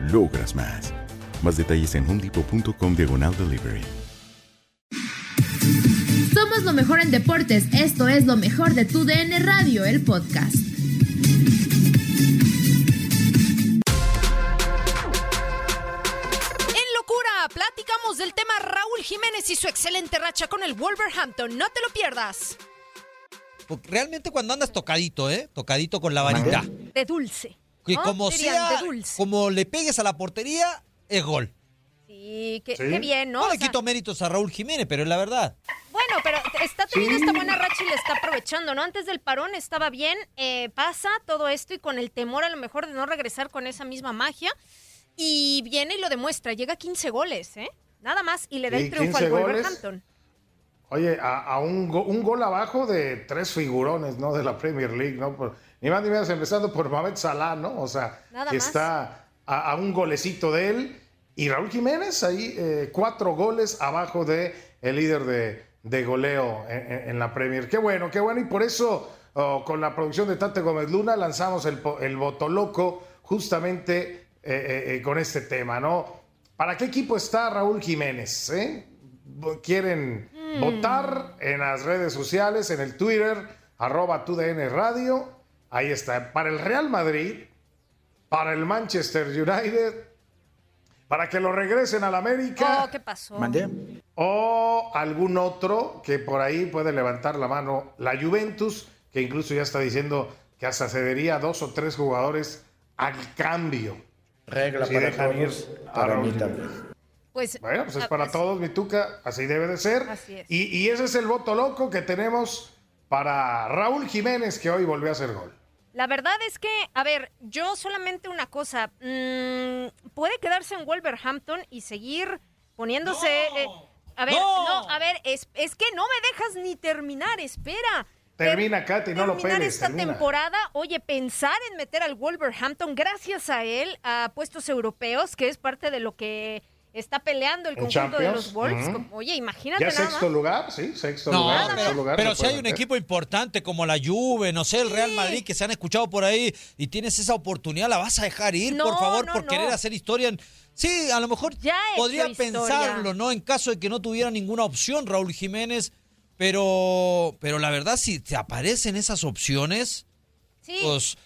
logras más. Más detalles en homedepot.com diagonal delivery. Somos lo mejor en deportes. Esto es lo mejor de tu DN Radio, el podcast. En locura, platicamos del tema Raúl Jiménez y su excelente racha con el Wolverhampton. No te lo pierdas. Porque realmente cuando andas tocadito, ¿eh? Tocadito con la varita. De dulce. Que ¿no? como Dirían, sea, de dulce. como le pegues a la portería, es gol. Sí, qué, qué bien, ¿no? No O le sea, quito méritos a Raúl Jiménez, pero es la verdad. Bueno, pero está teniendo esta buena racha y le está aprovechando, ¿no? Antes del parón estaba bien, eh, pasa todo esto y con el temor a lo mejor de no regresar con esa misma magia. Y viene y lo demuestra, llega a 15 goles, ¿eh? Nada más y le da Sí, el triunfo 15 al goles. Wolverhampton. Oye, a, a un, go- un gol abajo de tres figurones, ¿no? De la Premier League, ¿no? Por- ni más ni menos empezando por Mohamed Salah, ¿no? O sea, Nada que más. está a, a un golecito de él. Y Raúl Jiménez ahí, eh, cuatro goles abajo de el líder de, de goleo en, la Premier. Qué bueno, qué bueno. Y por eso, oh, con la producción de Tate Gómez Luna, lanzamos el, el Botoloco justamente eh, eh, eh, con este tema, ¿no? ¿Para qué equipo está Raúl Jiménez? eh? quieren Mm. votar en las redes sociales, en el Twitter, arroba TUDN Radio. Ahí está. Para el Real Madrid, para el Manchester United, para que lo regresen al América. Oh, ¿qué pasó? O algún otro que por ahí puede levantar la mano. La Juventus, que incluso ya está diciendo que hasta cedería a dos o tres jugadores al cambio. Regla Si para dejan ir todos, a para mí también. Pues, Bueno, pues es ah, para pues, todos, mi tuca, así debe de ser. Así es. Y, y ese es el voto loco que tenemos para Raúl Jiménez, que hoy volvió a hacer gol. La verdad es que, a ver, yo solamente una cosa, mm, puede quedarse en Wolverhampton y seguir poniéndose... eh, a ver, ¡No! no, a ver, es, es que no me dejas ni terminar, espera. Termina, Ter- Katy, no lo terminar peles, esta termina. temporada, oye, pensar en meter al Wolverhampton gracias a él a puestos europeos, que es parte de lo que está peleando el conjunto de los Wolves. Oye, imagínate Ya nada sexto más. lugar, sí, sexto No, lugar. pero, sexto lugar pero se si hay un equipo importante como la Juve, no sé, el Real Madrid, que se han escuchado por ahí y tienes esa oportunidad, ¿la vas a dejar ir, No, por favor, no, por no. querer hacer historia? en- Sí, a lo mejor Ya podría pensarlo, ¿no? En caso de que no tuviera ninguna opción Raúl Jiménez, pero, pero la verdad, si te aparecen esas opciones, Sí. pues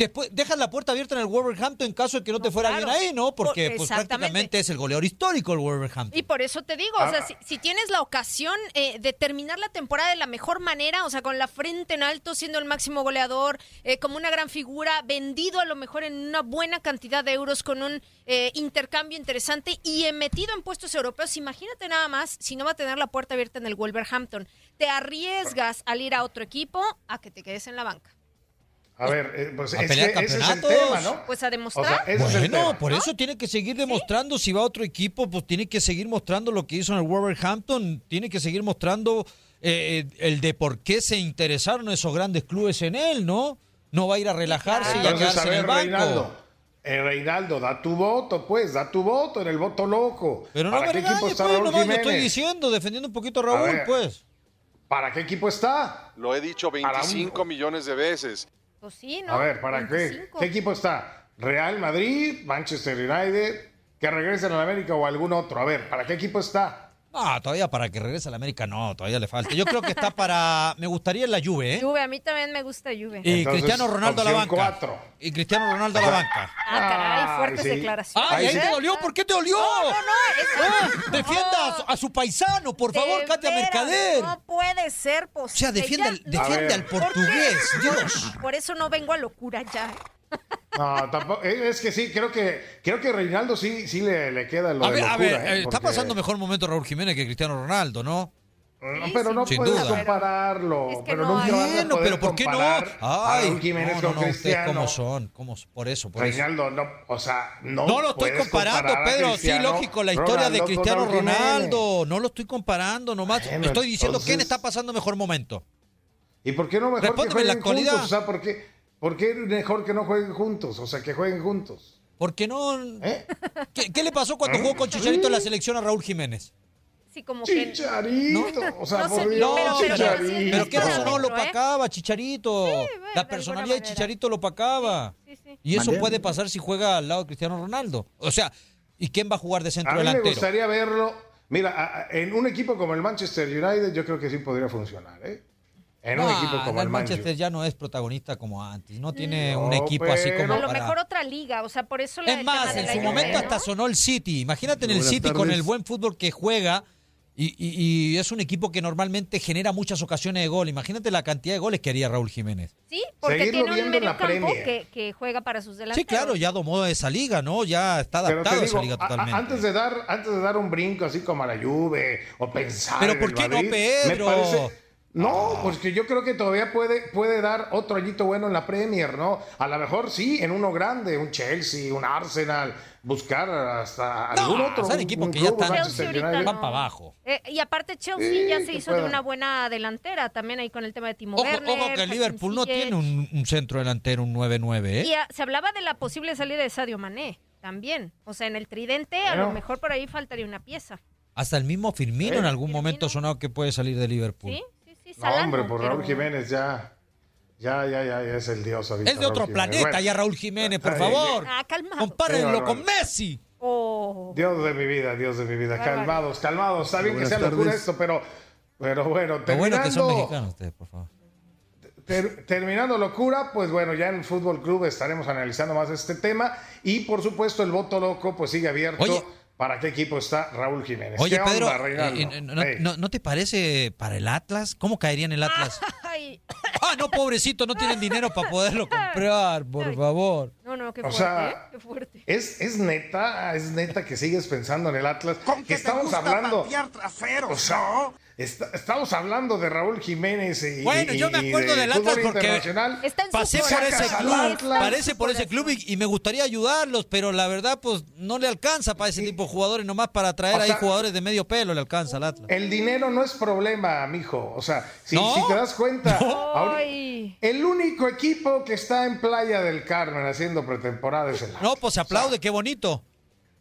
Después, dejas la puerta abierta en el Wolverhampton en caso de que no, te fuera claro. bien ahí, ¿no? Porque Por- pues, exactamente. prácticamente es el goleador histórico el Wolverhampton. Y por eso te digo, o sea, si, si tienes la ocasión eh, de terminar la temporada de la mejor manera, o sea, con la frente en alto, siendo el máximo goleador, eh, como una gran figura, vendido a lo mejor en una buena cantidad de euros con un eh, intercambio interesante y metido en puestos europeos, imagínate nada más si no va a tener la puerta abierta en el Wolverhampton. Te arriesgas al ir a otro equipo a que te quedes en la banca. A ver, eh, pues A es pelear que ese es el campeonatos. tema, ¿no? Pues a O demostrar. sea, es tema. por eso tiene que seguir demostrando. Si va a otro equipo, pues tiene que seguir mostrando lo que hizo en el Wolverhampton. Tiene que seguir mostrando eh, eh, el de por qué se interesaron esos grandes clubes en él, ¿no? No va a ir a relajarse y a Entonces, quedarse a en el ver, banco. Reinaldo. Eh, Reinaldo, da tu voto, pues, da tu voto en el voto loco. Pero no ¿Para me qué regañes, equipo está pues, Raúl nomás Jiménez? estoy diciendo, defendiendo un poquito a A Raúl, ver. pues. ¿Para qué equipo está? Lo he dicho Para un- 25 millones de veces. Pues sí, ¿no? A ver, ¿para qué? 25. ¿Qué equipo está? ¿Real Madrid, Manchester United, que regresen a la América o algún otro? A ver, ¿para qué equipo está? No, todavía para que regrese a la América, no, todavía le falta. Yo creo que está para. Me gustaría en la Juve, ¿eh? Juve, a mí también me gusta Juve. Y Entonces, Cristiano Ronaldo a la banca. cuatro. Y Cristiano Ronaldo a la banca. Ah, caray, Ay, fuertes sí. declaraciones. ¡Ay, ahí sí. te dolió! ¿Por qué te dolió? No, no, Ah, es- defienda a su, a su paisano, por favor, Katia veras, Mercader. No puede ser O posible. sea, defiende, Ya- defiende ver. al portugués, Dios. Por eso no vengo a locura ya. No, tampoco. eh, Es que sí, creo que creo que Reinaldo sí, sí le, le queda lo A de ver, a ver, ¿eh? eh, está Porque- pasando mejor momento Raúl Jiménez que Cristiano Ronaldo, ¿no? No, Sí, pero no sin puedes duda. compararlo. Es que pero no nunca hay- vas a Bueno, poder pero ¿por qué no? Ay, Raúl Jiménez no, no, con no, cómo son, cómo, por eso, por eso. Reinaldo, no, o sea, no. No lo estoy comparando, Pedro. Sí, lógico, la historia de Ronaldo Cristiano. Ronaldo. No lo estoy comparando, nomás Bueno, estoy diciendo quién está pasando mejor momento. ¿Y por qué no mejor que Respóndeme en la juntos? O sea, ¿por qué, ¿por qué mejor que no jueguen juntos? O sea, que jueguen juntos. Porque no. ¿Eh? ¿Qué, qué le pasó cuando jugó con Chicharito en la selección a Raúl Jiménez? Sí, como que. Chicharito. O sea, No sé, por pero- Dios, pero- pero- Chicharito. Pero qué razón no lo ¿eh? opacaba, Chicharito. bueno, la personalidad de. Chicharito lo opacaba. Sí, sí. Y eso puede pasar si juega al lado de Cristiano Ronaldo. O sea, ¿y quién va a jugar de centro A mí me delantero? gustaría verlo. Mira, en un equipo como el Manchester United, yo creo que sí podría funcionar, ¿eh? En un No, equipo como el el Manchester Manchester. ya no es protagonista como antes. No tiene No, un equipo así pero- como A lo para- mejor otra liga, o sea, por eso la Es más, en su Juve, momento ¿no? hasta sonó el City. Imagínate en el Buenas City con el buen fútbol que juega y, y- y es un equipo que normalmente genera muchas ocasiones de gol. Imagínate la cantidad de goles que haría Raúl Jiménez. Sí, porque Seguirlo tiene un viendo en la medio campo Premier. que, que juega para sus delanteros. Sí, claro, ya domó esa liga, ¿no? Ya está adaptado a esa liga a- a- totalmente. antes de dar, antes de dar un brinco así como a la Juve o pensar. Pero en ¿por el qué no, Pedro? Me parece. No, pues que yo creo que todavía puede, puede dar otro añito bueno en la Premier, ¿no? A lo mejor sí, en uno grande, un Chelsea, un Arsenal, buscar hasta No, algún otro. son un- equipos un que ya están-. Van no. para abajo. Eh, y aparte Chelsea Sí, ya se hizo de una buena delantera, también ahí con el tema de Timo Ojo, Werner. ojo que el Liverpool no tiene un, un centro delantero, un 9-9, ¿eh? Y ah, se hablaba de la posible salida de Sadio Mané también. O sea, en el tridente a lo mejor por ahí faltaría una pieza. Hasta el mismo Firmino ¿Eh? en algún momento Firmino. sonado que puede salir de Liverpool. Sí, sí. No, Salando, hombre, por pero- Raúl Jiménez ya. Ya, ya, ya, ya es el dios ahorita. Es de otro Raúl planeta Bueno, ya Raúl Jiménez, por Ay, favor. Ah, calmado. Compárenlo con. Messi. Oh. Dios de mi vida, Dios de mi vida. Bárbaro. Calmados, calmados. Está bien que sea locura esto, pero, pero bueno, Lo bueno que son terminando- mexicanos ustedes, por favor. Ter- terminando locura, pues bueno, ya en el Fútbol Club estaremos analizando más este tema y por supuesto el voto loco pues sigue abierto Oye. Para qué equipo está Raúl Jiménez. Oye, ¿Qué Pedro, onda, eh, eh, no, Ey. no- no te parece para el Atlas? ¿Cómo caería en el Atlas? Ay, Ah, no, pobrecito, no tienen dinero para poderlo comprar, por Ay. favor. no, no, qué O fuerte, sea, ¿eh? Qué fuerte. Es, es neta, es neta que sigues pensando en el Atlas. que estamos hablando. O sea, está- estamos hablando de Raúl Jiménez y. Bueno, y- yo me acuerdo de del Atlas porque pasé por ese club, parece por ese club y, y me gustaría ayudarlos, pero la verdad, pues no le alcanza para ese tipo de jugadores, nomás para traer O ahí sea- jugadores de medio pelo le alcanza al Atlas. El dinero no es problema, mijo. O sea, si, ¿No? si te das cuenta, Ay. el único equipo que está en Playa del Carmen haciendo pretemporada es el Atlas. No, pues se aplaude, qué bonito.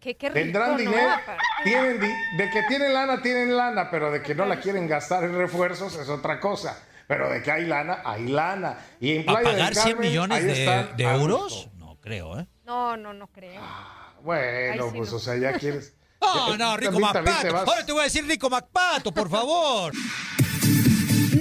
Qué, qué rico, Tendrán dinero, Aparte. tienen di- de que tienen lana, tienen lana, pero de que no la quieren gastar en refuerzos es otra cosa. Pero de que hay lana, hay lana. Y en ¿Para Playa pagar del 100 Carmen, millones de, a euros? No creo, ¿eh? No, no, no creo. Bueno, Ay, sí, pues no. o sea, ya quieres. No, Rico Macpato. Ahora te voy a decir Rico Macpato, por favor.